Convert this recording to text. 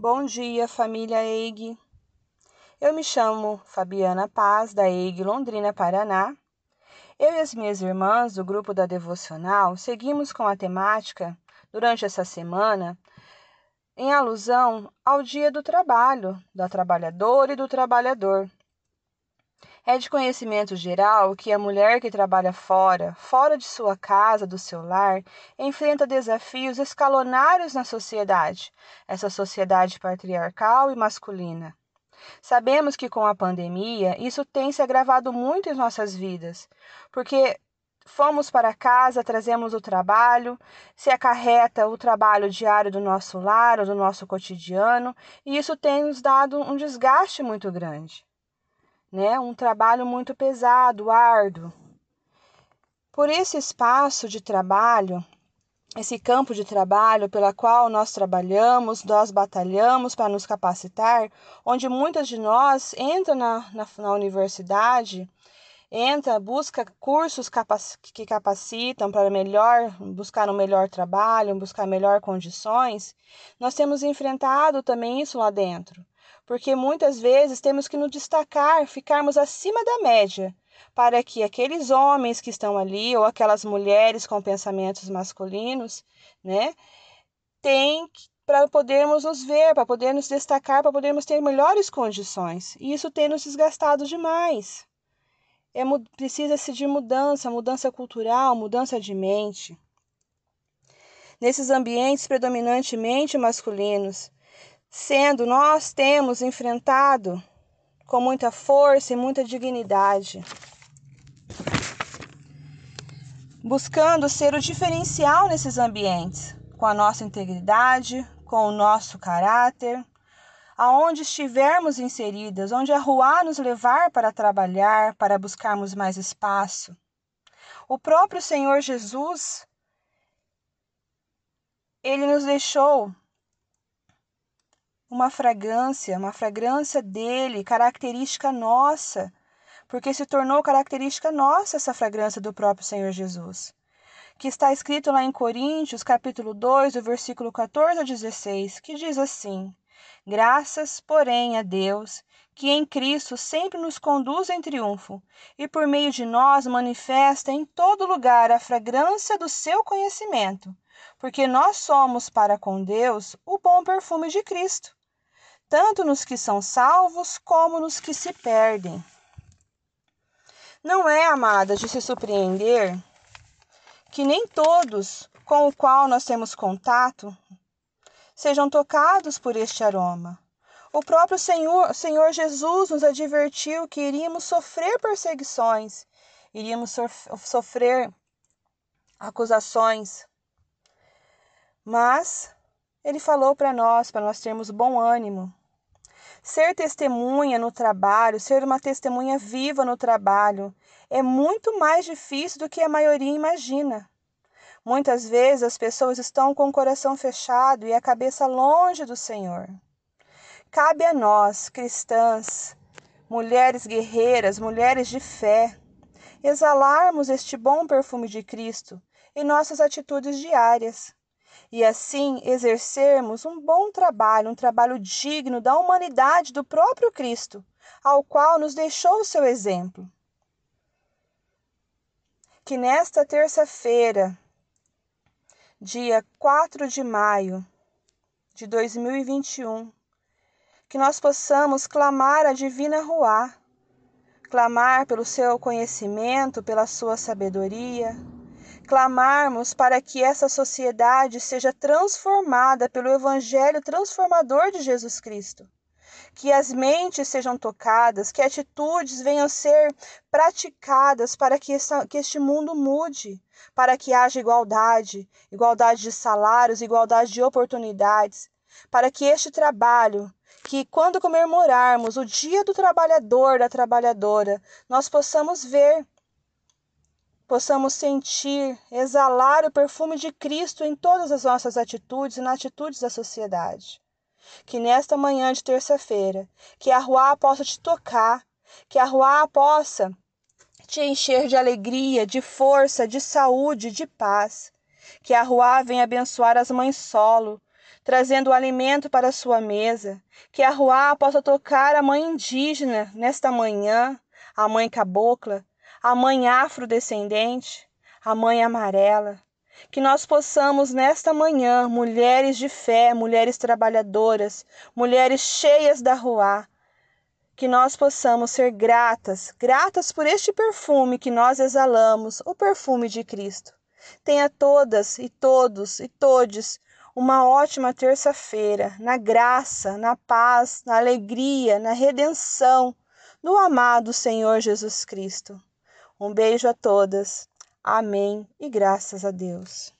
Bom dia, família EIG. Eu me chamo Fabiana Paz, da EIG Londrina, Paraná. Eu e as minhas irmãs do grupo da Devocional seguimos com a temática durante essa semana em alusão ao Dia do Trabalho, da trabalhadora e do trabalhador. É de conhecimento geral que a mulher que trabalha fora, fora de sua casa, do seu lar, enfrenta desafios escalonários na sociedade, essa sociedade patriarcal e masculina. Sabemos que com a pandemia isso tem se agravado muito em nossas vidas, porque fomos para casa, trazemos o trabalho, se acarreta o trabalho diário do nosso lar do nosso cotidiano, e isso tem nos dado um desgaste muito grande né? Um trabalho muito pesado, árduo. Por esse espaço de trabalho, esse campo de trabalho pela qual nós trabalhamos, nós batalhamos para nos capacitar, onde muitas de nós entram na, na, na universidade, entra, busca cursos capac que capacitam para melhor buscar um melhor trabalho, buscar melhor condições, nós temos enfrentado também isso lá dentro porque muitas vezes temos que nos destacar, ficarmos acima da média, para que aqueles homens que estão ali ou aquelas mulheres com pensamentos masculinos, né, tem para podermos nos ver, para poder nos destacar, para podermos ter melhores condições. E isso tem nos desgastado demais. É, Precisa-se de mudança, mudança cultural, mudança de mente. Nesses ambientes predominantemente masculinos, sendo nós temos enfrentado com muita força e muita dignidade, buscando ser o diferencial nesses ambientes, com a nossa integridade, com o nosso caráter, aonde estivermos inseridas, onde a rua nos levar para trabalhar, para buscarmos mais espaço. O próprio Senhor Jesus, ele nos deixou uma fragrância, uma fragrância dele, característica nossa, porque se tornou característica nossa essa fragrância do próprio Senhor Jesus. Que está escrito lá em Coríntios, capítulo 2, do versículo 14 a 16, que diz assim: Graças, porém, a Deus, que em Cristo sempre nos conduz em triunfo, e por meio de nós manifesta em todo lugar a fragrância do seu conhecimento, porque nós somos para com Deus o bom perfume de Cristo tanto nos que são salvos como nos que se perdem. Não é, amada, de se surpreender que nem todos com o qual nós temos contato sejam tocados por este aroma. O próprio Senhor, Senhor Jesus nos advertiu que iríamos sofrer perseguições, iríamos sofrer acusações. Mas ele falou para nós, para nós termos bom ânimo, Ser testemunha no trabalho, ser uma testemunha viva no trabalho, é muito mais difícil do que a maioria imagina. Muitas vezes as pessoas estão com o coração fechado e a cabeça longe do Senhor. Cabe a nós, cristãs, mulheres guerreiras, mulheres de fé, exalarmos este bom perfume de Cristo em nossas atitudes diárias e assim exercermos um bom trabalho, um trabalho digno da humanidade do próprio Cristo, ao qual nos deixou o seu exemplo. Que nesta terça-feira, dia 4 de maio de 2021, que nós possamos clamar a divina Ruá, clamar pelo seu conhecimento, pela sua sabedoria, clamarmos para que essa sociedade seja transformada pelo Evangelho transformador de Jesus Cristo. Que as mentes sejam tocadas, que atitudes venham a ser praticadas para que, essa, que este mundo mude, para que haja igualdade, igualdade de salários, igualdade de oportunidades, para que este trabalho que quando comemorarmos o Dia do Trabalhador, da Trabalhadora, nós possamos ver possamos sentir, exalar o perfume de Cristo em todas as nossas atitudes e nas atitudes da sociedade. Que nesta manhã de terça-feira, que a rua possa te tocar, que a rua possa te encher de alegria, de força, de saúde, de paz. Que a rua venha abençoar as mães solo, trazendo alimento para a sua mesa. Que a Ruá possa tocar a mãe indígena nesta manhã, a mãe cabocla, a mãe afrodescendente, a mãe amarela. Que nós possamos nesta manhã, mulheres de fé, mulheres trabalhadoras, mulheres cheias da Ruá, que nós possamos ser gratas, gratas por este perfume que nós exalamos, o perfume de Cristo. Tenha todas e todos e todes uma ótima terça-feira, na graça, na paz, na alegria, na redenção do amado Senhor Jesus Cristo. Um beijo a todas. Amém e graças a Deus.